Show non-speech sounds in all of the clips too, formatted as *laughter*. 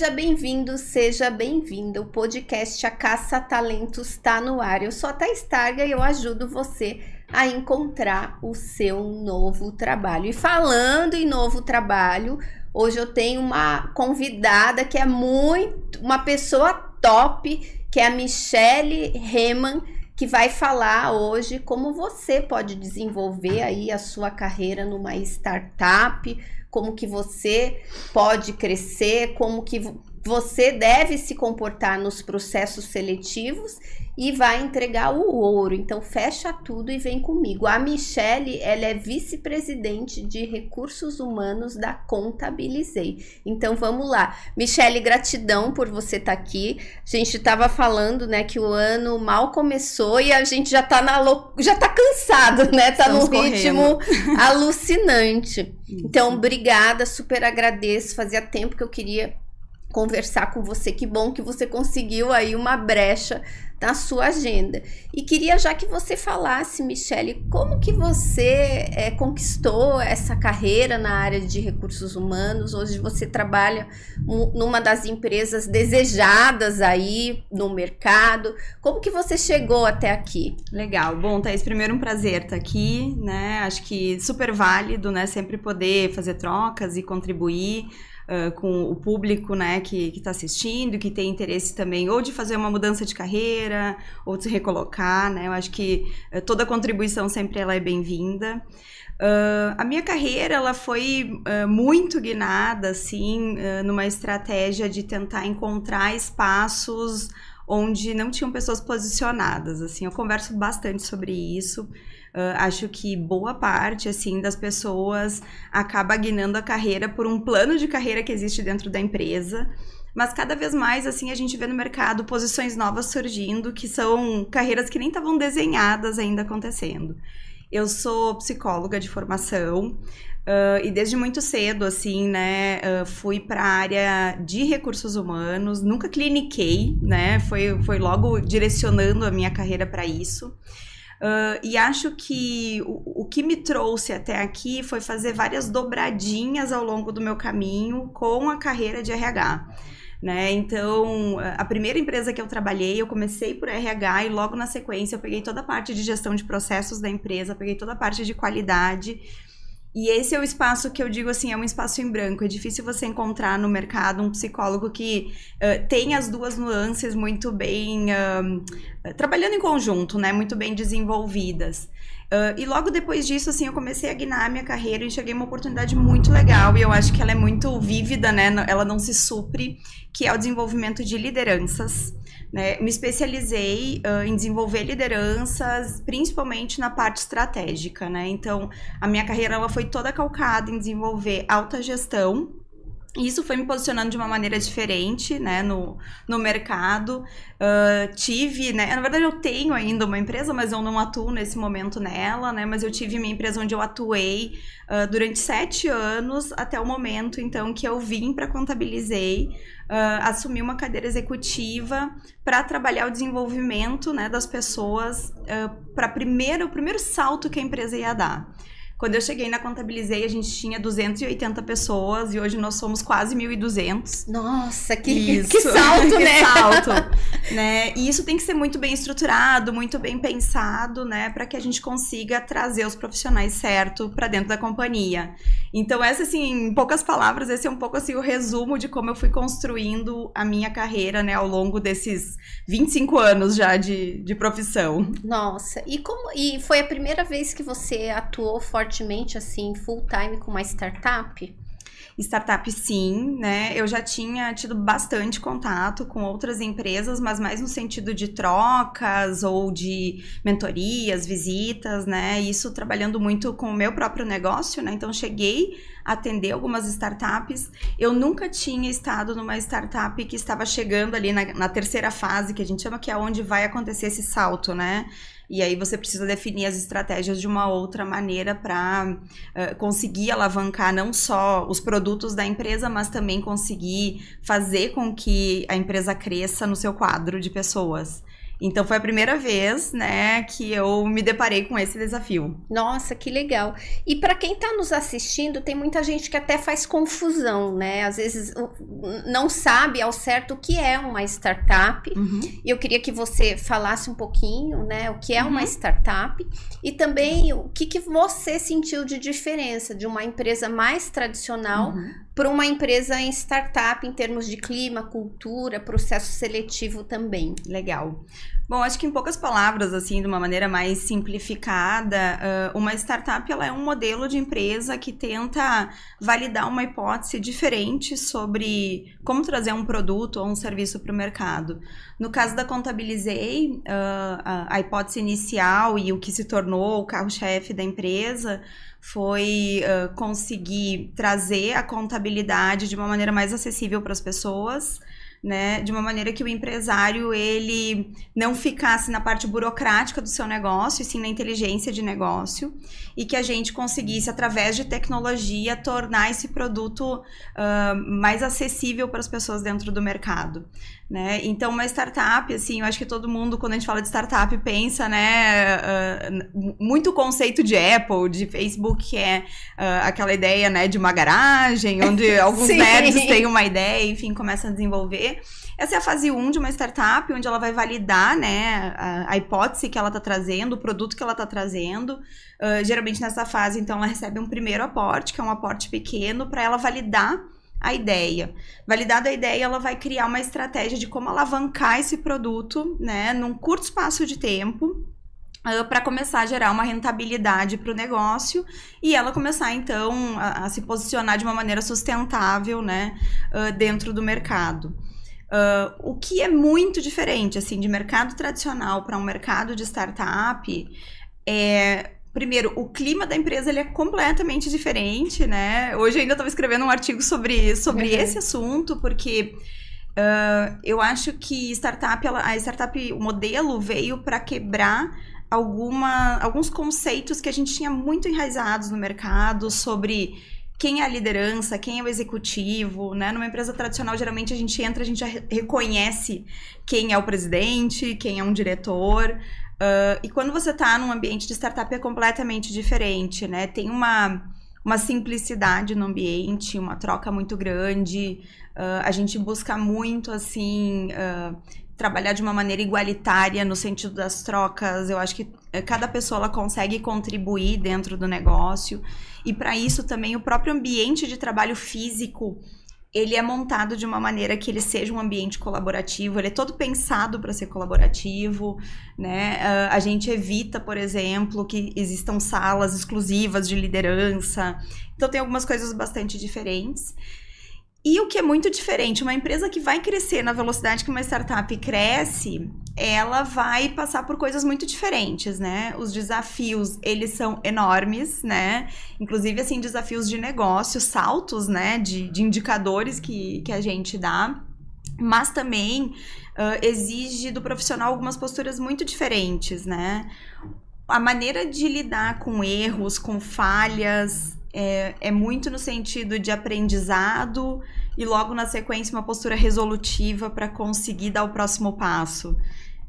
Seja bem-vindo, seja bem-vinda. O podcast A Caça Talentos está no ar. Eu sou a Thais Targa e eu ajudo você a encontrar o seu novo trabalho. E falando em novo trabalho, hoje eu tenho uma convidada que é muito uma pessoa top, que é a Michelle Reman, que vai falar hoje como você pode desenvolver aí a sua carreira numa startup como que você pode crescer, como que você deve se comportar nos processos seletivos e vai entregar o ouro. Então fecha tudo e vem comigo. A Michele, ela é vice-presidente de recursos humanos da Contabilizei. Então vamos lá. Michele, gratidão por você estar tá aqui. A gente estava falando, né, que o ano mal começou e a gente já tá na já tá cansado, né? Tá Estamos num ritmo alucinante. *laughs* Então, obrigada, super agradeço. Fazia tempo que eu queria conversar com você. Que bom que você conseguiu aí uma brecha na sua agenda. E queria já que você falasse, Michele, como que você é, conquistou essa carreira na área de recursos humanos? Hoje você trabalha numa das empresas desejadas aí no mercado. Como que você chegou até aqui? Legal. Bom, Thaís, primeiro um prazer estar aqui, né? Acho que super válido, né? Sempre poder fazer trocas e contribuir com o público né, que está assistindo, que tem interesse também ou de fazer uma mudança de carreira, ou de se recolocar, né? Eu acho que toda contribuição sempre ela é bem-vinda. Uh, a minha carreira ela foi uh, muito guinada assim uh, numa estratégia de tentar encontrar espaços onde não tinham pessoas posicionadas assim eu converso bastante sobre isso Uh, acho que boa parte, assim, das pessoas acaba guinando a carreira por um plano de carreira que existe dentro da empresa. Mas cada vez mais, assim, a gente vê no mercado posições novas surgindo, que são carreiras que nem estavam desenhadas ainda acontecendo. Eu sou psicóloga de formação, Uh, e desde muito cedo, assim, né, uh, fui para a área de recursos humanos, nunca cliniquei, né, foi, foi logo direcionando a minha carreira para isso. Uh, e acho que o, o, que me trouxe até aqui foi fazer várias dobradinhas ao longo do meu caminho com a carreira de RH. Né? Então, a primeira empresa que eu trabalhei, eu comecei por RH e logo na sequência eu peguei toda a parte de gestão de processos da empresa, peguei toda a parte de qualidade e esse é o espaço que eu digo assim, é um espaço em branco. É difícil você encontrar no mercado um psicólogo que uh, tem as duas nuances muito bem uh, trabalhando em conjunto, né? Muito bem desenvolvidas. Uh, e logo depois disso, assim, eu comecei a guinar minha carreira e cheguei uma oportunidade muito legal e eu acho que ela é muito vívida, né? Ela não se supre, que é o desenvolvimento de lideranças. Né? Me especializei uh, em desenvolver lideranças, principalmente na parte estratégica, né? Então, a minha carreira ela foi toda calcada em desenvolver alta gestão, isso foi me posicionando de uma maneira diferente, né, no, no mercado. Uh, tive, né, na verdade eu tenho ainda uma empresa, mas eu não atuo nesse momento nela, né, mas eu tive minha empresa onde eu atuei uh, durante sete anos, até o momento, então, que eu vim para Contabilizei, uh, assumir uma cadeira executiva para trabalhar o desenvolvimento, né, das pessoas para primeiro, o primeiro salto que a empresa ia dar. Quando eu cheguei na Contabilizei, a gente tinha 280 pessoas e hoje nós somos quase 1.200. Nossa, que, isso. que salto, *laughs* que né? salto, *laughs* né? E isso tem que ser muito bem estruturado, muito bem pensado, né, para que a gente consiga trazer os profissionais certo para dentro da companhia. Então, essa assim, em poucas palavras, esse é um pouco assim o resumo de como eu fui construindo a minha carreira, né, ao longo desses 25 anos já de, de profissão. Nossa, e como e foi a primeira vez que você atuou forte fortemente assim, full time com uma startup? Startup sim, né? Eu já tinha tido bastante contato com outras empresas, mas mais no sentido de trocas ou de mentorias, visitas, né? Isso trabalhando muito com o meu próprio negócio, né? Então cheguei atender algumas startups. Eu nunca tinha estado numa startup que estava chegando ali na, na terceira fase, que a gente chama que é onde vai acontecer esse salto, né? E aí você precisa definir as estratégias de uma outra maneira para uh, eh, conseguir alavancar não só os produtos da empresa, mas também conseguir fazer com que a empresa cresça no seu quadro de pessoas. Então foi a primeira vez, né, que eu me deparei com esse desafio. Nossa, que legal. E para quem está nos assistindo, tem muita gente que até faz confusão, né? Às vezes não sabe ao certo o que é uma startup. Uhum. E eu queria que você falasse um pouquinho, né, o que é uhum. uma startup e também o que, que você sentiu de diferença de uma empresa mais tradicional uhum. Para uma empresa em startup em termos de clima, cultura, processo seletivo também. Legal. Bom, acho que em poucas palavras, assim, de uma maneira mais simplificada, uma startup ela é um modelo de empresa que tenta validar uma hipótese diferente sobre como trazer um produto ou um serviço para o mercado. No caso da Contabilizei, a hipótese inicial e o que se tornou o carro-chefe da empresa foi conseguir trazer a contabilidade de uma maneira mais acessível para as pessoas né, de uma maneira que o empresário ele não ficasse na parte burocrática do seu negócio, e sim na inteligência de negócio, e que a gente conseguisse através de tecnologia tornar esse produto uh, mais acessível para as pessoas dentro do mercado. Né? Então, uma startup, assim, eu acho que todo mundo, quando a gente fala de startup, pensa, né, uh, muito conceito de Apple, de Facebook, que é uh, aquela ideia, né, de uma garagem, onde *laughs* alguns nerds têm uma ideia, enfim, começam a desenvolver. Essa é a fase 1 de uma startup, onde ela vai validar, né, a, a hipótese que ela está trazendo, o produto que ela está trazendo. Uh, geralmente, nessa fase, então, ela recebe um primeiro aporte, que é um aporte pequeno, para ela validar a ideia. Validada a ideia, ela vai criar uma estratégia de como alavancar esse produto, né, num curto espaço de tempo, uh, para começar a gerar uma rentabilidade para o negócio e ela começar então a, a, se posicionar de uma maneira sustentável, né, uh, dentro do mercado. Uh, o que é muito diferente assim de mercado tradicional para um mercado de startup é Primeiro, o clima da empresa ele é completamente diferente, né? Hoje eu ainda estava escrevendo um artigo sobre, sobre uhum. esse assunto, porque uh, eu acho que startup, ela, a startup, o modelo veio para quebrar alguma, alguns conceitos que a gente tinha muito enraizados no mercado sobre quem é a liderança, quem é o executivo, né? Numa empresa tradicional, geralmente a gente entra, a gente já reconhece quem é o presidente, quem é um diretor. Uh, e quando você está num ambiente de startup é completamente diferente, né? Tem uma, uma simplicidade no ambiente, uma troca muito grande. Uh, a gente busca muito, assim, uh, trabalhar de uma maneira igualitária no sentido das trocas. Eu acho que eh, cada pessoa ela consegue contribuir dentro do negócio. E para isso também o próprio ambiente de trabalho físico ele é montado de uma maneira que ele seja um ambiente colaborativo, ele é todo pensado para ser colaborativo, né? Uh, a gente evita, por exemplo, que existam salas exclusivas de liderança. Então tem algumas coisas bastante diferentes. E o que é muito diferente, uma empresa que vai crescer na velocidade que uma startup cresce, ela vai passar por coisas muito diferentes, né? Os desafios, eles são enormes, né? Inclusive, assim, desafios de negócio, saltos, né? De, de indicadores que, que a gente dá. Mas também uh, exige do profissional algumas posturas muito diferentes, né? A maneira de lidar com erros, com falhas, é, é muito no sentido de aprendizado e logo na sequência uma postura resolutiva para conseguir dar o próximo passo.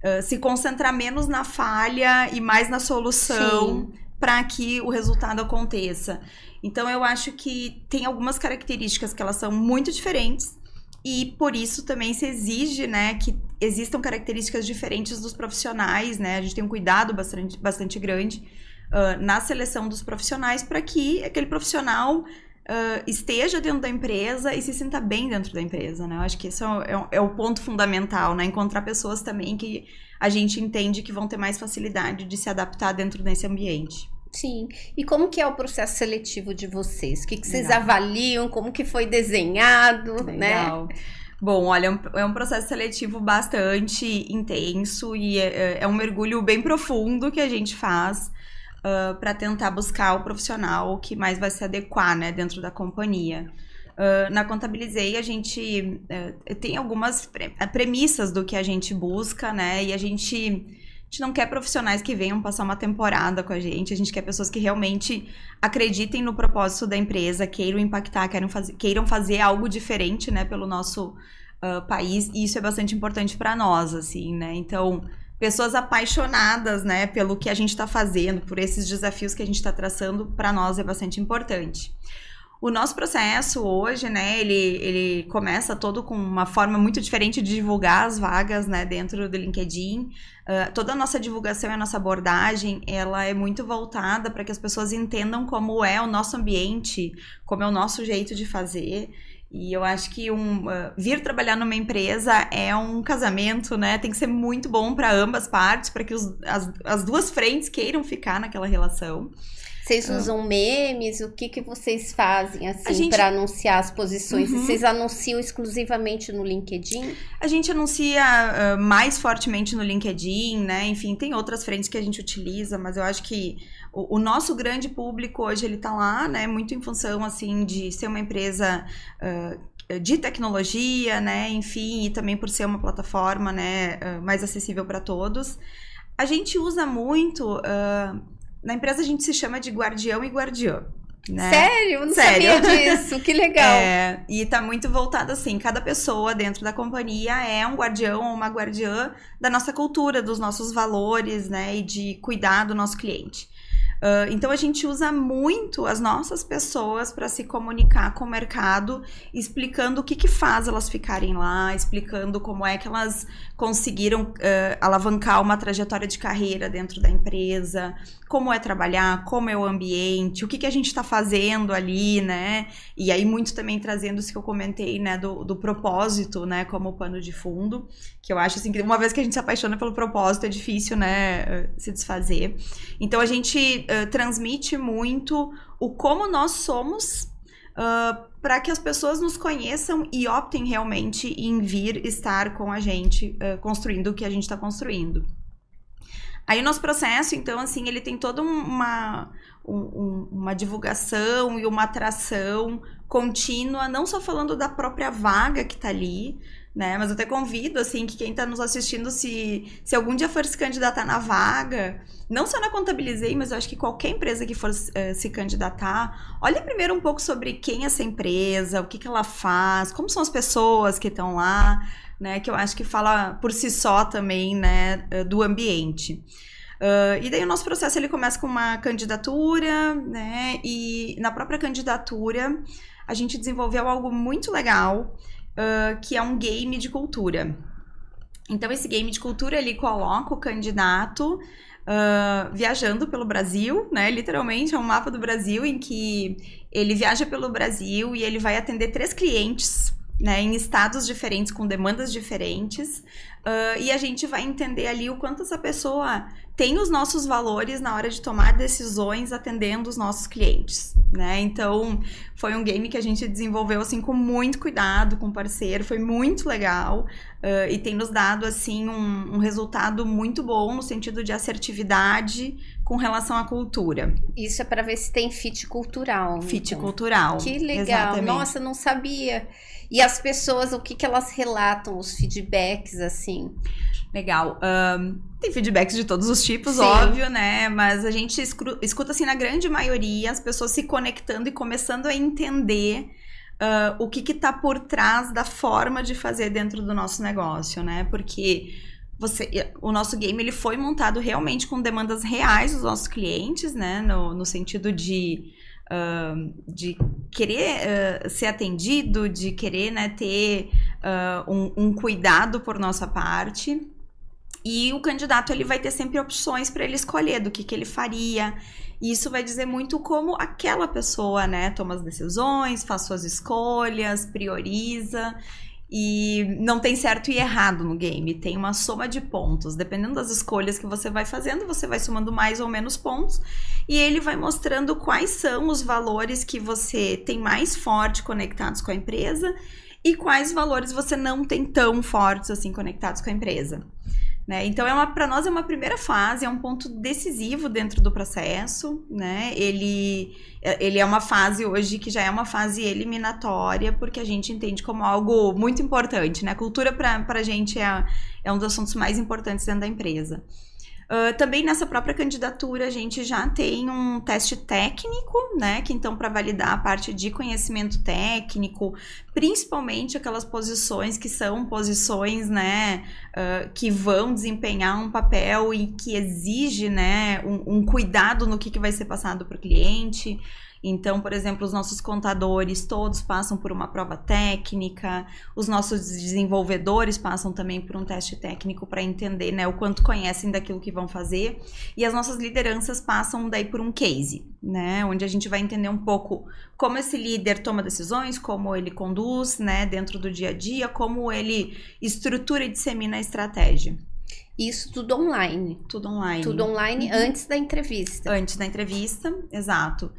Uh, se concentrar menos na falha e mais na solução para que o resultado aconteça. Então eu acho que tem algumas características que elas são muito diferentes e por isso também se exige, né, que existam características diferentes dos profissionais, né? A gente tem um cuidado bastante, bastante grande uh, na seleção dos profissionais para que aquele profissional uh, esteja dentro da empresa e se sinta bem dentro da empresa, né? Eu acho que isso é, é, o ponto fundamental, né? Encontrar pessoas também que a gente entende que vão ter mais facilidade de se adaptar dentro desse ambiente. Sim. E como que é o processo seletivo de vocês? O que, que vocês avaliam? Como que foi desenhado, né? Legal. né? Bom, olha, é um, é um processo seletivo bastante intenso e é, é, um mergulho bem profundo que a gente faz uh, para tentar buscar o profissional que mais vai se adequar né, dentro da companhia. Uh, na Contabilizei, a gente uh, tem algumas pre premissas do que a gente busca, né? E a gente, a gente não quer profissionais que venham passar uma temporada com a gente, a gente quer pessoas que realmente acreditem no propósito da empresa, queiram impactar, queiram fazer, queiram fazer algo diferente, né, pelo nosso uh, país, e isso é bastante importante para nós, assim, né? Então, pessoas apaixonadas, né, pelo que a gente está fazendo, por esses desafios que a gente está traçando, para nós é bastante importante. O nosso processo hoje, né, ele, ele começa todo com uma forma muito diferente de divulgar as vagas, né, dentro do LinkedIn. Uh, toda a nossa divulgação e a nossa abordagem, ela é muito voltada para que as pessoas entendam como é o nosso ambiente, como é o nosso jeito de fazer. E eu acho que um, uh, vir trabalhar numa empresa é um casamento, né? Tem que ser muito bom para ambas partes, para que os, as, as duas frentes queiram ficar naquela relação. Vocês ah. usam memes? O que, que vocês fazem assim gente... para anunciar as posições? Uhum. Vocês anunciam exclusivamente no LinkedIn? A gente anuncia uh, mais fortemente no LinkedIn, né? Enfim, tem outras frentes que a gente utiliza, mas eu acho que o, o nosso grande público hoje ele tá lá, né? Muito em função assim de ser uma empresa uh, de tecnologia, né? Enfim, e também por ser uma plataforma, né? Uh, mais acessível para todos. A gente usa muito. Uh, na empresa a gente se chama de guardião e guardiã. Né? Sério? Eu não Sério? sabia disso. Que legal. *laughs* É, e tá muito voltado assim, cada pessoa dentro da companhia é um guardião ou uma guardiã da nossa cultura, dos nossos valores, né? E de cuidar do nosso cliente. Uh, então a gente usa muito as nossas pessoas para se comunicar com o mercado, explicando o que, que faz elas ficarem lá, explicando como é que elas conseguiram uh, alavancar uma trajetória de carreira dentro da empresa, como é trabalhar, como é o ambiente, o que, que a gente está fazendo ali, né? E aí muito também trazendo isso que eu comentei, né, do, do propósito, né, como pano de fundo, que eu acho assim que uma vez que a gente se apaixona pelo propósito é difícil, né, se desfazer. Então a gente uh, transmite muito o como nós somos uh, para que as pessoas nos conheçam e optem realmente em vir estar com a gente, uh, construindo o que a gente está construindo. Aí o nosso processo, então, assim, ele tem toda uma, um, uma divulgação e uma atração contínua, não só falando da própria vaga que está ali, né? Mas eu até convido, assim, que quem está nos assistindo, se, se algum dia for se candidatar na vaga, não só na Contabilizei, mas eu acho que qualquer empresa que for uh, se candidatar, olhe primeiro um pouco sobre quem é essa empresa, o que, que ela faz, como são as pessoas que estão lá, né? Que eu acho que fala por si só também, né, eh, do ambiente. Uh, e daí o nosso processo ele começa com uma candidatura, né? E na própria candidatura a gente desenvolveu algo muito legal uh, que é um game de cultura. Então, esse game de cultura ele coloca o candidato uh, viajando pelo Brasil, né? Literalmente é um mapa do Brasil em que ele viaja pelo Brasil e ele vai atender três clientes. Né, em estados diferentes, com demandas diferentes, uh, e a gente vai entender ali o quanto essa pessoa tem os nossos valores na hora de tomar decisões atendendo os nossos clientes, né? Então, foi um game que a gente desenvolveu assim com muito cuidado com o parceiro, foi muito legal uh, e tem nos dado assim um, um resultado muito bom no sentido de assertividade com relação à cultura. Isso é para ver se tem fit cultural. Fit então. cultural. Que legal. Exatamente. Nossa, não sabia. E as pessoas, o que, que elas relatam, os feedbacks, assim? Legal. Um, tem feedbacks de todos os tipos, Sim. óbvio, né? Mas a gente escuta, assim, na grande maioria, as pessoas se conectando e começando a entender uh, o que está por trás da forma de fazer dentro do nosso negócio, né? Porque você, o nosso game ele foi montado realmente com demandas reais dos nossos clientes, né? No, no sentido de uh, de querer uh, ser atendido, de querer né, ter uh, um, um, cuidado por nossa parte. E o candidato ele vai ter sempre opções para ele escolher do que, que ele faria. E isso vai dizer muito como aquela pessoa, né, toma as decisões, faz suas escolhas, prioriza. E não tem certo e errado no game, tem uma soma de pontos. Dependendo das escolhas que você vai fazendo, você vai somando mais ou menos pontos. E ele vai mostrando quais são os valores que você tem mais forte conectados com a empresa e quais valores você não tem tão fortes assim conectados com a empresa. Né? Então, é para nós é uma primeira fase, é um ponto decisivo dentro do processo. Né? Ele, ele é uma fase hoje que já é uma fase eliminatória, porque a gente entende como algo muito importante. Né? A cultura, para a gente, é, é um dos assuntos mais importantes dentro da empresa. Uh, também nessa própria candidatura a gente já tem um teste técnico, né? Que então para validar a parte de conhecimento técnico, principalmente aquelas posições que são posições, né, uh, que vão desempenhar um papel e que exige, né, um, um cuidado no que, que vai ser passado para o cliente. Então, por exemplo, os nossos contadores todos passam por uma prova técnica, os nossos desenvolvedores passam também por um teste técnico para entender né, o quanto conhecem daquilo que vão fazer, e as nossas lideranças passam daí por um case, né, onde a gente vai entender um pouco como esse líder toma decisões, como ele conduz né, dentro do dia a dia, como ele estrutura e dissemina a estratégia. Isso tudo online. Tudo online. Tudo online uhum. antes da entrevista. Antes da entrevista, exato.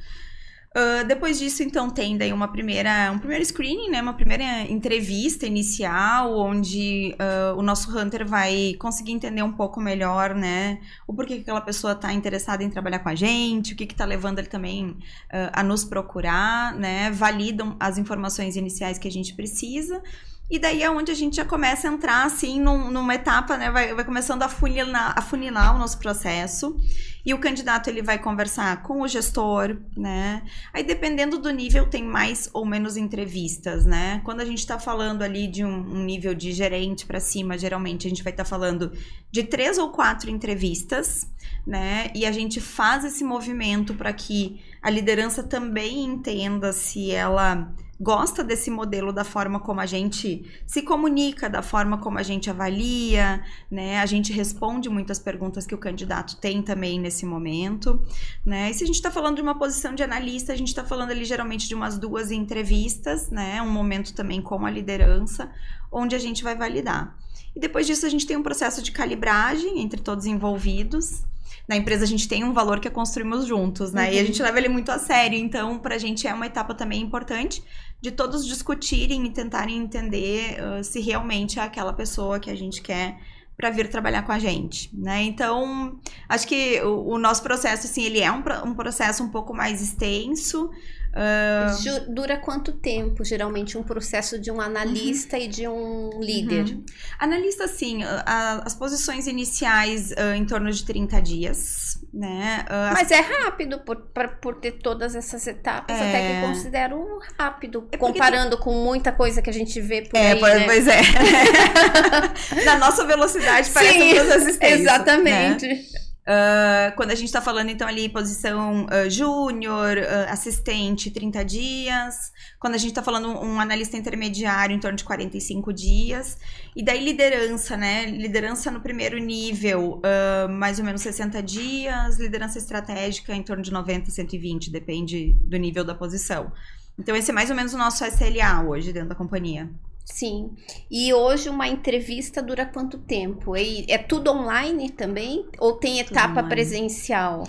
Uh, depois disso, então, tem daí uma primeira, um primeiro screening, né? Uma primeira entrevista inicial, onde uh, o nosso Hunter vai conseguir entender um pouco melhor, né? O porquê que aquela pessoa está interessada em trabalhar com a gente, o que está levando ele também uh, a nos procurar, né? Validam as informações iniciais que a gente precisa. E daí é onde a gente já começa a entrar, assim, num, numa etapa, né? Vai, vai começando a funilar, a funilar o nosso processo. E o candidato, ele vai conversar com o gestor, né? Aí, dependendo do nível, tem mais ou menos entrevistas, né? Quando a gente está falando ali de um, um nível de gerente para cima, geralmente a gente vai estar tá falando de três ou quatro entrevistas, né? E a gente faz esse movimento para que a liderança também entenda se ela gosta desse modelo da forma como a gente se comunica, da forma como a gente avalia, né? A gente responde muitas perguntas que o candidato tem também nesse momento, né? E se a gente está falando de uma posição de analista, a gente está falando ali geralmente de umas duas entrevistas, né? Um momento também com a liderança, onde a gente vai validar. E depois disso a gente tem um processo de calibragem entre todos envolvidos, na empresa a gente tem um valor que é construímos juntos, né? Uhum. E a uhum. gente leva ele muito a sério. Então, pra gente é uma etapa também importante de todos discutirem e tentarem entender uh, se realmente é aquela pessoa que a gente quer para vir trabalhar com a gente, né? Então, acho que o, o nosso processo, assim, ele é um, um processo um pouco mais extenso, Uh... Dura quanto tempo, geralmente, um processo de um analista uhum. e de um líder? Uhum. Analista, sim, a, as posições iniciais uh, em torno de 30 dias, né? Uh, Mas as... é rápido por, por, por, ter todas essas etapas, é... até que considero rápido, é comparando tem... com muita coisa que a gente vê por é, aí, pois, né? pois é. *laughs* *laughs* Na nossa velocidade parece sim, todas as Exatamente. Né? Uh, quando a gente está falando, então, ali, posição uh, júnior, uh, assistente, 30 dias. Quando a gente está falando um analista intermediário, em torno de 45 dias. E daí, liderança, né? Liderança no primeiro nível, mais ou menos 60 dias. Liderança estratégica, em torno de 90, 120, depende do nível da posição. Então, esse é mais ou menos o nosso SLA hoje dentro da companhia. Sim. E hoje uma entrevista dura quanto tempo? E é tudo online também? Ou tem etapa presencial?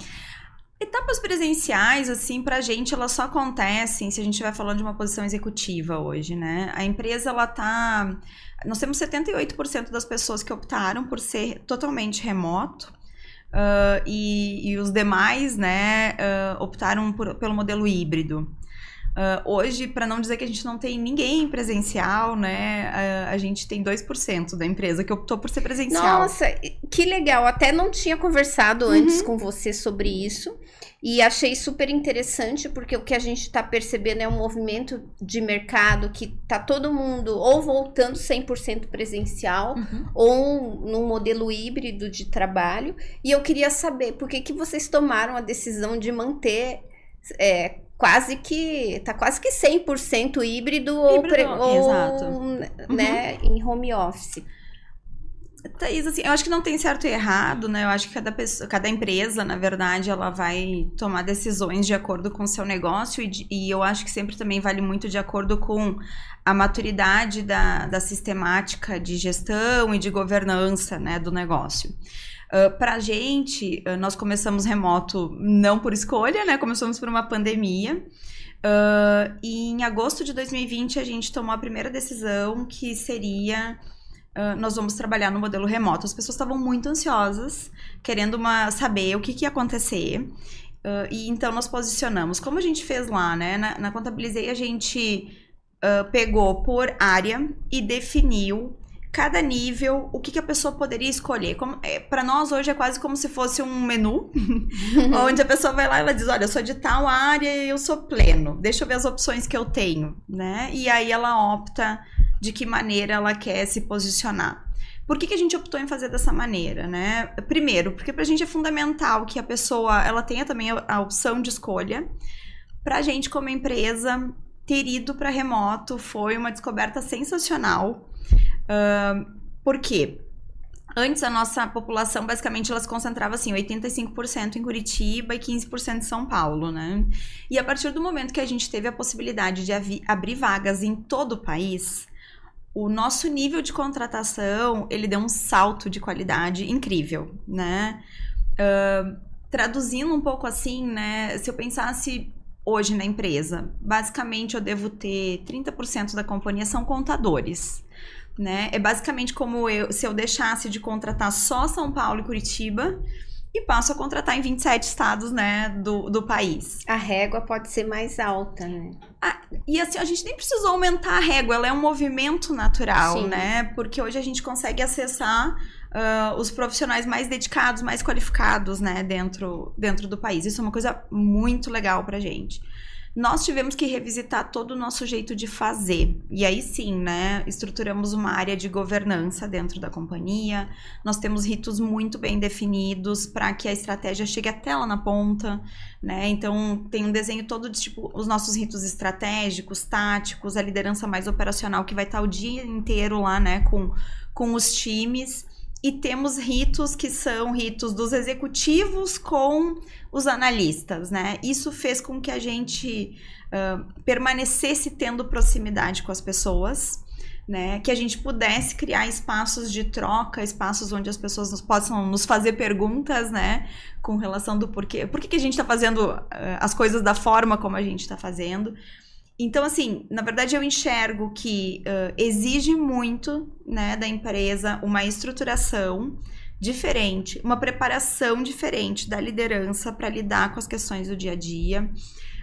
Etapas presenciais, assim, pra gente, elas só acontecem se a gente estiver falando de uma posição executiva hoje, né? A empresa, ela tá... Nós temos 78% das pessoas que optaram por ser totalmente remoto. Uh, e, e, os demais, né, uh, optaram por, pelo modelo híbrido. Uh, hoje, para não dizer que a gente não tem ninguém presencial, né? Uh, a gente tem 2% da empresa que optou por ser presencial. Nossa, que legal. Até não tinha conversado uhum. antes com você sobre isso. E achei super interessante, porque o que a gente está percebendo é um movimento de mercado que tá todo mundo ou voltando 100% presencial uhum. ou num modelo híbrido de trabalho. E eu queria saber por que, que vocês tomaram a decisão de manter é, quase que tá quase que 100% híbrido, híbrido ou, exato. né, uhum. em home office. Thaís, assim, eu acho que não tem certo e errado, né? Eu acho que cada, pessoa, cada empresa, na verdade, ela vai tomar decisões de acordo com o seu negócio e, e eu acho que sempre também vale muito de acordo com a maturidade da, da sistemática de gestão e de governança, né, do negócio. Uh, pra gente, uh, nós começamos remoto não por escolha, né? Começamos por uma pandemia. Uh, e em agosto de 2020 a gente tomou a primeira decisão que seria Uh, nós vamos trabalhar no modelo remoto. As pessoas estavam muito ansiosas, querendo uma, saber o que, que ia acontecer. Uh, e então nós posicionamos. Como a gente fez lá, né? Na, na Contabilizei, a gente uh, pegou por área e definiu cada nível, o que, que a pessoa poderia escolher. É, para nós hoje é quase como se fosse um menu, *laughs* onde a pessoa vai lá e ela diz, olha, eu sou de tal área e eu sou pleno, deixa eu ver as opções que eu tenho, né? E aí ela opta de que maneira ela quer se posicionar. Por que, que a gente optou em fazer dessa maneira, né? Primeiro, porque para a gente é fundamental que a pessoa ela tenha também a, opção de escolha. Para a gente, como empresa, ter ido para remoto foi uma descoberta sensacional. Uh, por quê? Antes a nossa população basicamente ela se concentrava assim, 85% em Curitiba e 15% em São Paulo, né? E a partir do momento que a gente teve a possibilidade de abrir vagas em todo o país, o nosso nível de contratação ele deu um salto de qualidade incrível, né? Uh, traduzindo um pouco assim, né? Se eu pensasse hoje na empresa, basicamente eu devo ter 30% da companhia são contadores né? É basicamente como eu, se eu deixasse de contratar só São Paulo e Curitiba e passo a contratar em 27 estados, né, do, do país. A régua pode ser mais alta, né? Ah, e assim, a gente nem precisou aumentar a régua, ela é um movimento natural, Sim. né? Porque hoje a gente consegue acessar uh, os profissionais mais dedicados, mais qualificados, né, dentro, dentro do país. Isso é uma coisa muito legal pra gente nós tivemos que revisitar todo o nosso jeito de fazer. E aí sim, né, estruturamos uma área de governança dentro da companhia. Nós temos ritos muito bem definidos para que a estratégia chegue até lá na ponta, né? Então, tem um desenho todo de tipo os nossos ritos estratégicos, táticos, a liderança mais operacional que vai estar o dia inteiro lá, né, com com os times e temos ritos que são ritos dos executivos com os analistas, né? Isso fez com que a gente uh, permanecesse tendo proximidade com as pessoas, né? Que a gente pudesse criar espaços de troca, espaços onde as pessoas nos possam nos fazer perguntas, né? Com relação do porquê, por que, que a gente está fazendo uh, as coisas da forma como a gente está fazendo. Então, assim, na verdade eu enxergo que uh, exige muito né, da empresa uma estruturação diferente, uma preparação diferente da liderança para lidar com as questões do dia a dia.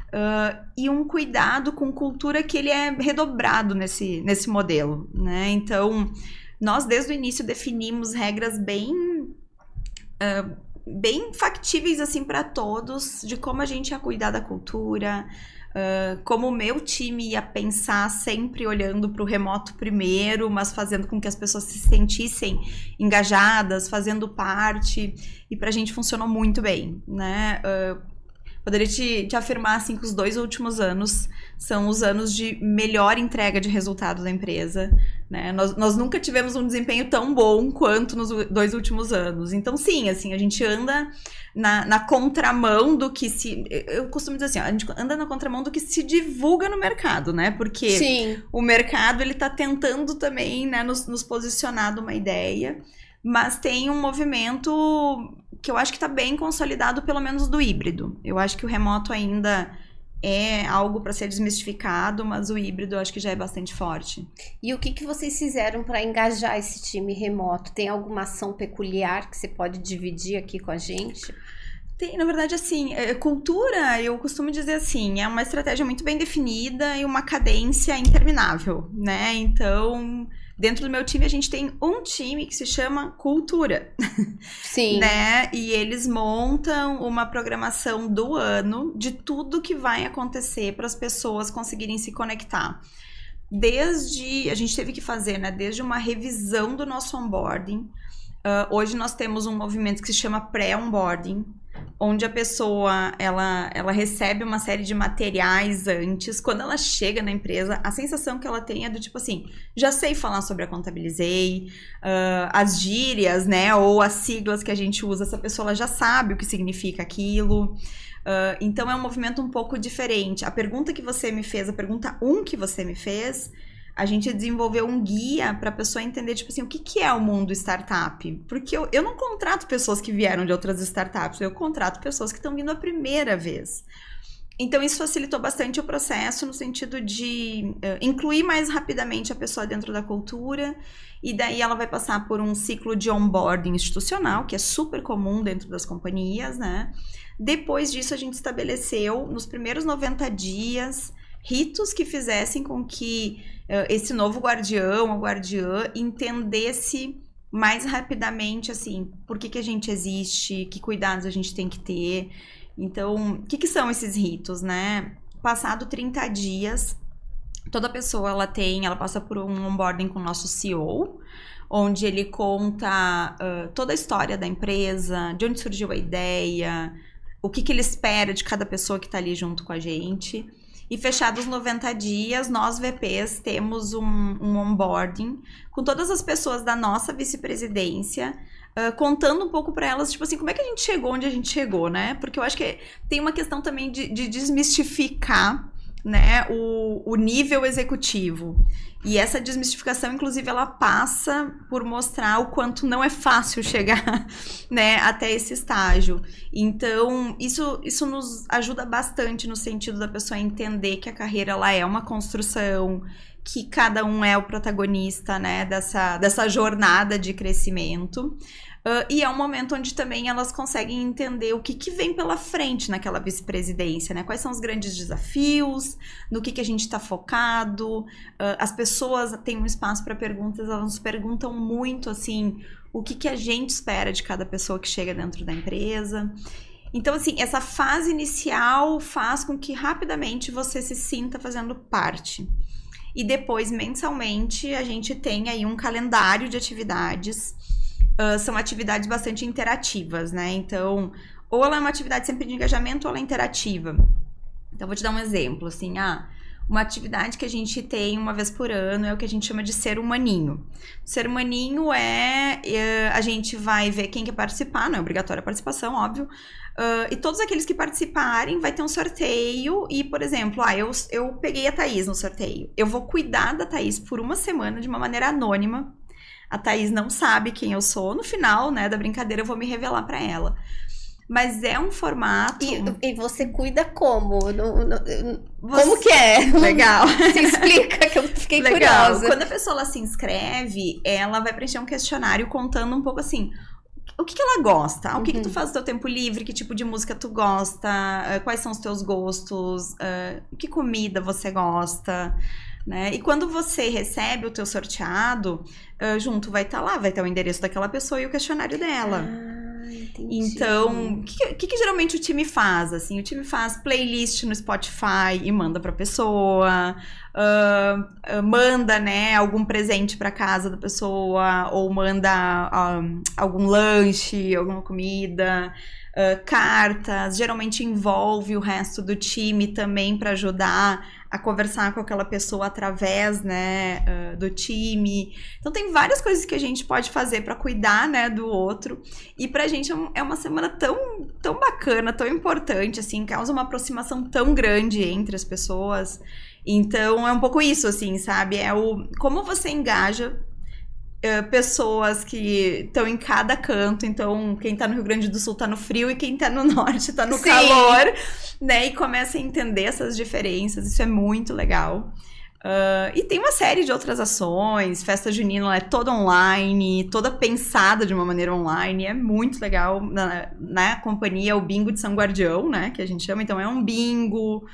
Uh, e um cuidado com cultura que ele é redobrado nesse, nesse modelo, né? Então, nós desde o início definimos regras bem uh, bem factíveis assim para todos de como a gente ia cuidar da cultura, Uh, como o meu time ia pensar sempre olhando para o remoto primeiro, mas fazendo com que as pessoas se sentissem engajadas, fazendo parte, e para a gente funcionou muito bem, né? Uh, poderia te, te afirmar assim que os dois últimos anos são os anos de melhor entrega de resultado da empresa. Né? Nós, nós nunca tivemos um desempenho tão bom quanto nos dois últimos anos. Então, sim, assim, a gente anda na, na contramão do que se. Eu costumo dizer assim, ó, a gente anda na contramão do que se divulga no mercado, né? Porque sim. o mercado ele está tentando também né, nos, nos posicionar de uma ideia, mas tem um movimento que eu acho que está bem consolidado, pelo menos do híbrido. Eu acho que o remoto ainda é algo para ser desmistificado, mas o híbrido eu acho que já é bastante forte. E o que, que vocês fizeram para engajar esse time remoto? Tem alguma ação peculiar que você pode dividir aqui com a gente? Tem, na verdade, assim, é, cultura, eu costumo dizer assim, é uma estratégia muito bem definida e uma cadência interminável, né? Então, Dentro do meu time, a gente tem um time que se chama Cultura. Sim. né? E eles montam uma programação do ano de tudo que vai acontecer para as pessoas conseguirem se conectar. Desde. A gente teve que fazer, né? Desde uma revisão do nosso onboarding. Uh, hoje nós temos um movimento que se chama pré-onboarding, onde a pessoa ela, ela recebe uma série de materiais antes. Quando ela chega na empresa, a sensação que ela tem é do tipo assim: já sei falar sobre a Contabilizei, uh, as gírias, né, ou as siglas que a gente usa, essa pessoa já sabe o que significa aquilo. Uh, então é um movimento um pouco diferente. A pergunta que você me fez, a pergunta 1 um que você me fez, a gente desenvolveu um guia para a pessoa entender, tipo assim, o que, que é o mundo startup. Porque eu, eu não contrato pessoas que vieram de outras startups, eu contrato pessoas que estão vindo a primeira vez. Então, isso facilitou bastante o processo no sentido de uh, incluir mais rapidamente a pessoa dentro da cultura, e daí ela vai passar por um ciclo de onboarding institucional, que é super comum dentro das companhias, né? Depois disso, a gente estabeleceu, nos primeiros 90 dias, ritos que fizessem com que uh, esse novo guardião ou guardiã entendesse mais rapidamente, assim, por que, que a gente existe, que cuidados a gente tem que ter. Então, o que, que são esses ritos, né? Passado 30 dias, toda pessoa ela tem, ela passa por um onboarding com o nosso CEO, onde ele conta uh, toda a história da empresa, de onde surgiu a ideia, o que, que ele espera de cada pessoa que está ali junto com a gente. E fechados 90 dias, nós VPs temos um, um onboarding com todas as pessoas da nossa vice-presidência, uh, contando um pouco para elas, tipo assim, como é que a gente chegou onde a gente chegou, né? Porque eu acho que tem uma questão também de, de desmistificar né, o, o nível executivo. E essa desmistificação, inclusive, ela passa por mostrar o quanto não é fácil *laughs* chegar né, até esse estágio. Então, isso, isso nos ajuda bastante no sentido da pessoa entender que a carreira ela é uma construção, que cada um é o protagonista né, dessa, dessa jornada de crescimento. Uh, e é um momento onde também elas conseguem entender o que, que vem pela frente naquela vice-presidência, né? Quais são os grandes desafios, no que, que a gente está focado. Uh, as pessoas têm um espaço para perguntas, elas nos perguntam muito assim o que, que a gente espera de cada pessoa que chega dentro da empresa. Então, assim, essa fase inicial faz com que rapidamente você se sinta fazendo parte. E depois, mensalmente, a gente tem aí um calendário de atividades uh, são atividades bastante interativas, né? Então, ou ela é uma atividade sempre de engajamento ou ela é interativa. Então, vou te dar um exemplo, assim, ah, uma atividade que a gente tem uma vez por ano é o que a gente chama de ser humaninho. Ser humaninho é, é a gente vai ver quem quer participar, não é obrigatória a participação, óbvio. Uh, e todos aqueles que participarem vai ter um sorteio. E, por exemplo, ah, eu, eu peguei a Thaís no sorteio. Eu vou cuidar da Thaís por uma semana de uma maneira anônima a Thaís não sabe quem eu sou. No final, né, da brincadeira, eu vou me revelar para ela. Mas é um formato. E, e você cuida como? No, no, você... Como que é? *laughs* Legal. *laughs* Se explica que eu fiquei Legal. curiosa. Quando a pessoa ela se inscreve, ela vai preencher um questionário contando um pouco assim. O que, que ela gosta? O que, uhum. que tu uhum. faz no teu tempo livre? Que tipo de música tu gosta? Uh, quais são os teus gostos? Uh, que comida você gosta? Né? E quando você recebe o teu sorteado, uh, junto vai estar tá lá, vai ter o endereço daquela pessoa e o questionário dela. Ah, então, o que, que, que, geralmente o time faz? Assim, o time faz playlist no Spotify e manda para a pessoa, uh, uh, manda, né, algum presente para casa da pessoa ou manda algum lanche, alguma comida. Uh, cartas, geralmente envolve o resto do time também para ajudar a conversar com aquela pessoa através, né, uh, do time. Então tem várias coisas que a gente pode fazer para cuidar, né, do outro. E pra gente é, é uma semana tão, tão bacana, tão importante, assim, causa uma aproximação tão grande entre as pessoas. Então é um pouco isso, assim, sabe? É o como você engaja Uh, pessoas que estão em cada canto. Então, quem tá no Rio Grande do Sul tá no frio e quem tá no *laughs* norte tá no Sim. calor, né? E começa a entender essas diferenças. Isso é muito legal. Uh, e tem uma série de outras ações. Festa junina é toda online, toda pensada de uma maneira online. É muito legal. Na, na companhia, o bingo de São Guardião, né? Que a gente chama. Então, é um bingo.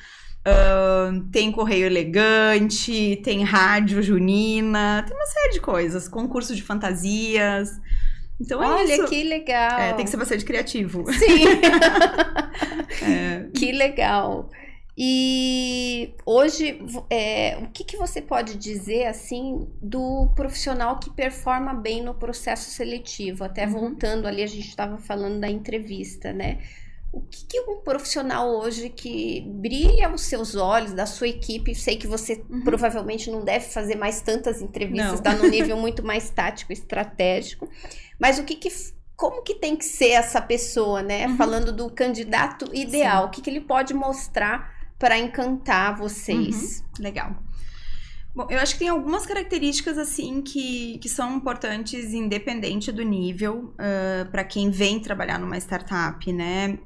Uh, tem correio elegante, tem rádio junina, tem uma série de coisas, concurso de fantasias. Então é Olha, isso. que legal. É, tem que ser bastante criativo. Sim. *laughs* *laughs* é. Que legal. E hoje, é, o que, que você pode dizer assim do profissional que performa bem no processo seletivo? Até uhum. voltando ali, a gente estava falando da entrevista, né? O que, que, um profissional hoje que brilha os seus olhos, da sua equipe, sei que você uhum. provavelmente não deve fazer mais tantas entrevistas, está num nível *laughs* muito mais tático, estratégico, mas o que, que como que tem que ser essa pessoa, né? Uhum. Falando do candidato ideal, Sim. o que, que ele pode mostrar para encantar vocês? Uhum. Legal. Bom, eu acho que tem algumas características assim que, que são importantes, independente do nível, uh, para quem vem trabalhar numa startup, né?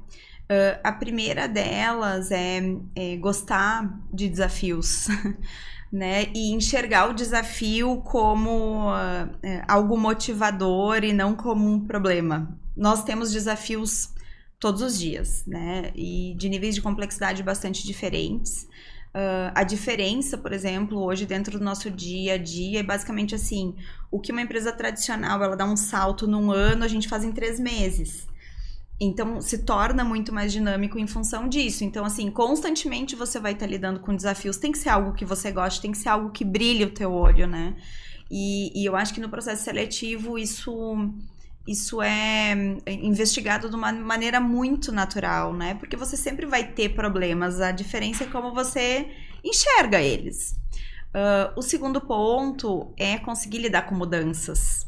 Uh, a primeira delas é, é gostar de desafios. *laughs* né? E enxergar o desafio como uh, algo motivador e não como um problema. Nós temos desafios todos os dias, né? E de níveis de complexidade bastante diferentes. Uh, a diferença, por exemplo, hoje dentro do nosso dia a dia é basicamente assim: o que uma empresa tradicional ela dá um salto num ano, a gente faz em três meses. Então, se torna muito mais dinâmico em função disso. Então, assim, constantemente você vai estar lidando com desafios. Tem que ser algo que você goste, tem que ser algo que brilhe o teu olho, né? E, e eu acho que no processo seletivo isso isso é investigado de uma maneira muito natural, né? Porque você sempre vai ter problemas, a diferença é como você enxerga eles. Uh, o segundo ponto é conseguir lidar com mudanças.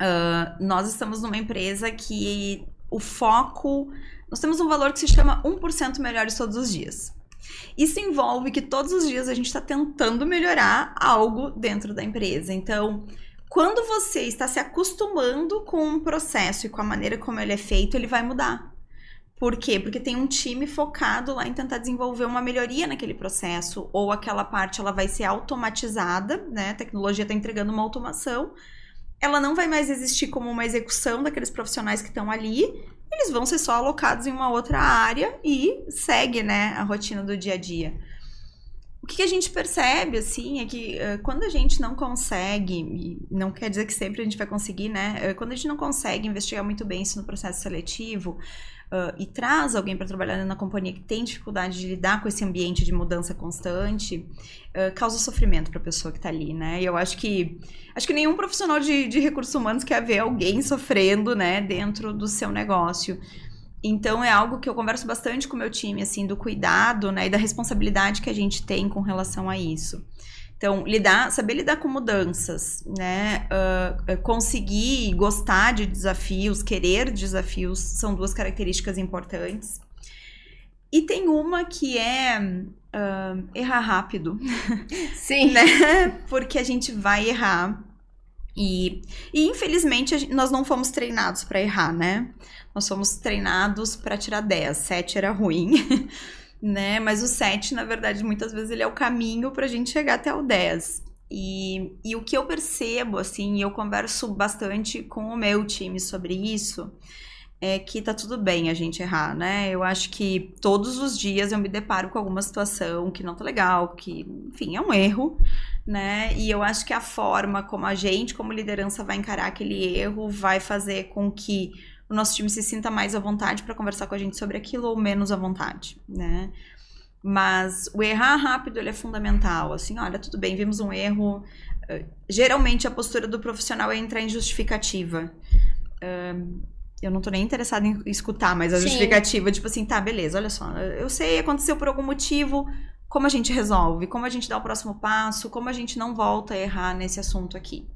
Uh, nós estamos numa empresa que o foco. Nós temos um valor que se chama 1% melhores todos os dias. Isso envolve que todos os dias a gente está tentando melhorar algo dentro da empresa. Então, quando você está se acostumando com um processo e com a maneira como ele é feito, ele vai mudar. Por quê? Porque tem um time focado lá em tentar desenvolver uma melhoria naquele processo, ou aquela parte ela vai ser automatizada, né? A tecnologia está entregando uma automação. Ela não vai mais existir como uma execução daqueles profissionais que estão ali, eles vão ser só alocados em uma outra área e segue, né, a rotina do dia a dia que a gente percebe, assim, é que uh, quando a gente não consegue, não quer dizer que sempre a gente vai conseguir, né? Uh, quando a gente não consegue investigar muito bem isso no processo seletivo uh, e traz alguém para trabalhar na companhia que tem dificuldade de lidar com esse ambiente de mudança constante, causa sofrimento para a pessoa que está ali, né? E eu acho que acho que nenhum profissional de, de recursos humanos quer ver alguém sofrendo, né, dentro do seu negócio. Então é algo que eu converso bastante com o meu time, assim, do cuidado, né, e da responsabilidade que a gente tem com relação a isso. Então, lidar, saber lidar com mudanças, né, uh, conseguir gostar de desafios, querer desafios, são duas características importantes. E tem uma que é uh, errar rápido. Sim. *laughs* né? Porque a gente vai errar. E, e infelizmente, gente, nós não fomos treinados para errar, né? Nós fomos treinados para tirar 10. 7 era ruim, *laughs* né? Mas o 7, na verdade, muitas vezes ele é o caminho para a gente chegar até o 10. E, e o que eu percebo, assim, eu converso bastante com o meu time sobre isso, é que tá tudo bem a gente errar, né? Eu acho que todos os dias eu me deparo com alguma situação que não tá legal, que, enfim, é um erro, né? E eu acho que a forma como a gente, como liderança, vai encarar aquele erro vai fazer com que o nosso time se sinta mais à vontade para conversar com a gente sobre aquilo ou menos à vontade, né? Mas o errar rápido ele é fundamental. Assim, olha, tudo bem, vimos um erro. Uh, geralmente a postura do profissional é entrar em justificativa. Uh, eu não tô nem interessada em escutar, mas a Sim. justificativa, tipo assim, tá, beleza, olha só, eu sei, aconteceu por algum motivo, como a gente resolve, como a gente dá o próximo passo, como a gente não volta a errar nesse assunto aqui.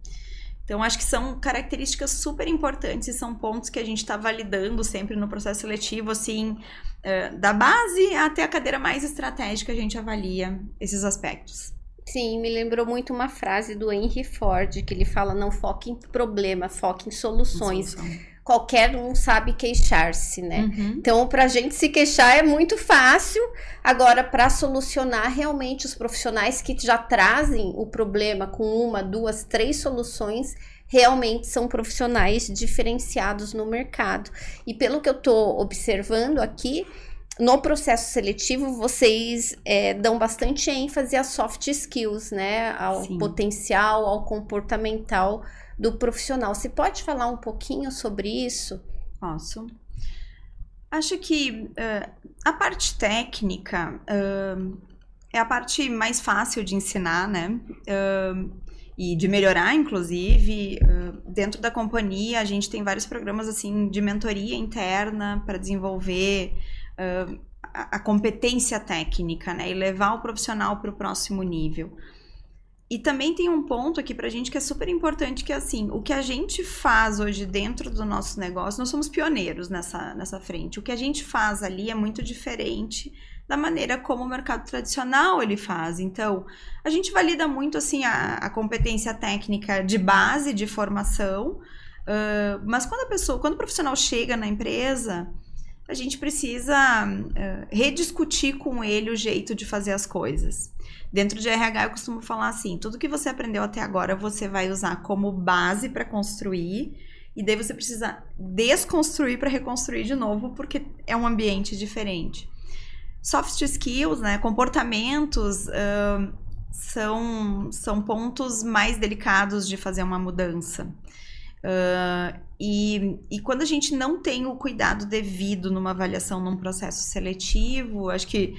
Então, acho que são características super importantes e são pontos que a gente está validando sempre no processo seletivo, assim, uh, da base até a cadeira mais estratégica, a gente avalia esses aspectos. Sim, me lembrou muito uma frase do Henry Ford, que ele fala: não foque em problema, foque em soluções. Em solução qualquer um sabe queixar-se, né? Uhum. Então, para a gente se queixar é muito fácil. Agora, para solucionar, realmente os profissionais que já trazem o problema com uma, duas, três soluções realmente são profissionais diferenciados no mercado. E pelo que eu estou observando aqui, no processo seletivo, vocês é, dão bastante ênfase às soft skills, né? Ao Sim. potencial, ao comportamental do profissional. Você pode falar um pouquinho sobre isso? Posso. Acho que uh, a parte técnica uh, é a parte mais fácil de ensinar, né? Uh, e de melhorar, inclusive. dentro da companhia, a gente tem vários programas assim de mentoria interna para desenvolver a, a competência técnica, né? E levar o profissional para o próximo nível. E também tem um ponto aqui pra gente que é super importante, que é assim, o que a gente faz hoje dentro do nosso negócio, nós somos pioneiros nessa, nessa frente. O que a gente faz ali é muito diferente da maneira como o mercado tradicional ele faz. Então, a gente valida muito assim a, a competência técnica de base, de formação, uh, mas quando a pessoa, quando o profissional chega na empresa, a gente precisa uh, rediscutir com ele o jeito de fazer as coisas. Dentro de RH, eu costumo falar assim: tudo que você aprendeu até agora você vai usar como base para construir, e daí você precisa desconstruir para reconstruir de novo, porque é um ambiente diferente. soft skills, né, comportamentos, uh, são, são pontos mais delicados de fazer uma mudança. Uh, e, e quando a gente não tem o cuidado devido numa avaliação, num processo seletivo, acho que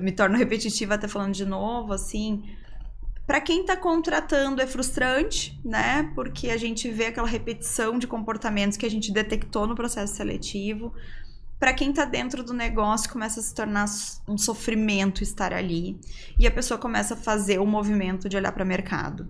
me torno *laughs* repetitiva até falando de novo, assim, para quem está contratando é frustrante, né? Porque a gente vê aquela repetição de comportamentos que a gente detectou no processo seletivo. Para quem está dentro do negócio, começa a se tornar um sofrimento estar ali. E a pessoa começa a fazer o movimento de olhar para o mercado.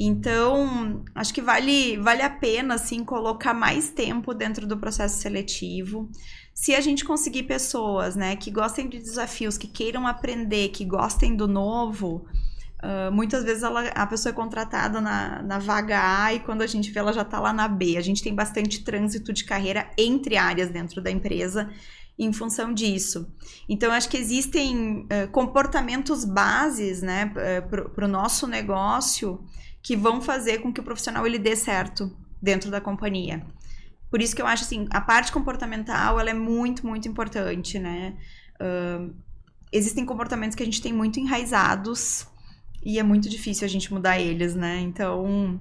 Então, acho que vale, vale a pena, assim, colocar mais tempo dentro do processo seletivo. Se a gente conseguir pessoas, né, que gostem de desafios, que queiram aprender, que gostem do novo, Uh, muitas vezes ela, a pessoa é contratada na, na vaga A e quando a gente vê ela já está lá na B. A gente tem bastante trânsito de carreira entre áreas dentro da empresa em função disso. Então, acho que existem uh, comportamentos bases né, para o nosso negócio que vão fazer com que o profissional ele dê certo dentro da companhia. Por isso que eu acho assim, a parte comportamental ela é muito, muito importante, né? Uh, existem comportamentos que a gente tem muito enraizados e é muito difícil a gente mudar eles, né? Então,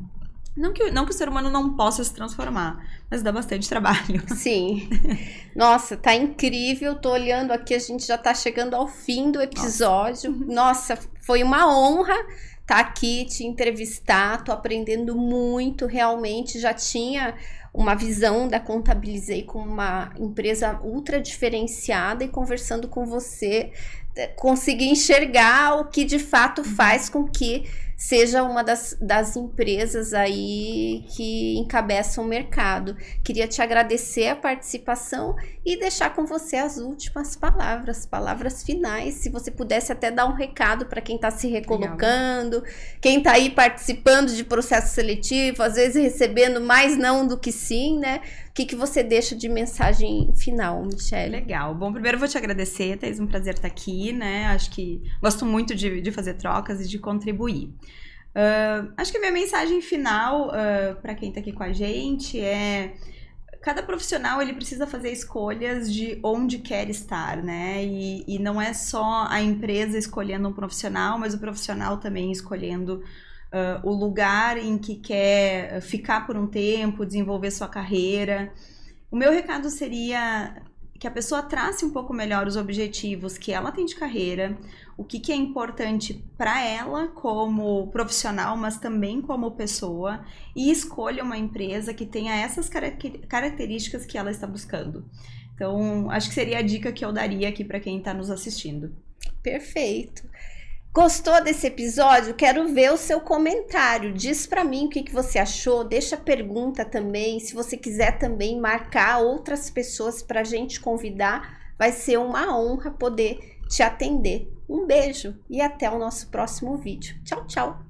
não que, não que o ser humano não possa se transformar, mas dá bastante trabalho. *laughs* Sim. Nossa, tá incrível. Tô olhando aqui, a gente já tá chegando ao fim do episódio. Nossa, Nossa foi uma honra estar tá aqui, te entrevistar. Tô aprendendo muito, realmente. Já tinha uma visão da Contabilizei com uma empresa ultra diferenciada e conversando com você conseguir enxergar o que de fato uhum. faz com que seja uma das, das empresas aí que encabeçam o mercado. Queria te agradecer a participação e deixar com você as últimas palavras, palavras finais. Se você pudesse até dar um recado para quem está se recolocando, Legal. quem está aí participando de processo seletivo, às vezes recebendo mais não do que sim, né? Que, que você deixa de mensagem final, Michelle? Legal. Bom, primeiro vou te agradecer, Thais, um prazer estar aqui, né? Acho que gosto muito de, de fazer trocas e de contribuir. Uh, acho que a minha mensagem final uh, para quem está aqui com a gente é cada profissional ele precisa fazer escolhas de onde quer estar, né? E, e, não é só a empresa escolhendo um profissional, mas o profissional também escolhendo uh, o lugar em que quer ficar por um tempo, desenvolver sua carreira. O meu recado seria que a pessoa trace um pouco melhor os objetivos que ela tem de carreira, o que, que é importante para ela como profissional, mas também como pessoa, e escolha uma empresa que tenha essas características que ela está buscando. Então, acho que seria a dica que eu daria aqui para quem está nos assistindo. Perfeito. Gostou desse episódio? Quero ver o seu comentário. Diz para mim o que, que você achou. Deixa pergunta também. Se você quiser também marcar outras pessoas para a gente convidar, vai ser uma honra poder te atender. Um beijo e até o nosso próximo vídeo. Tchau, tchau!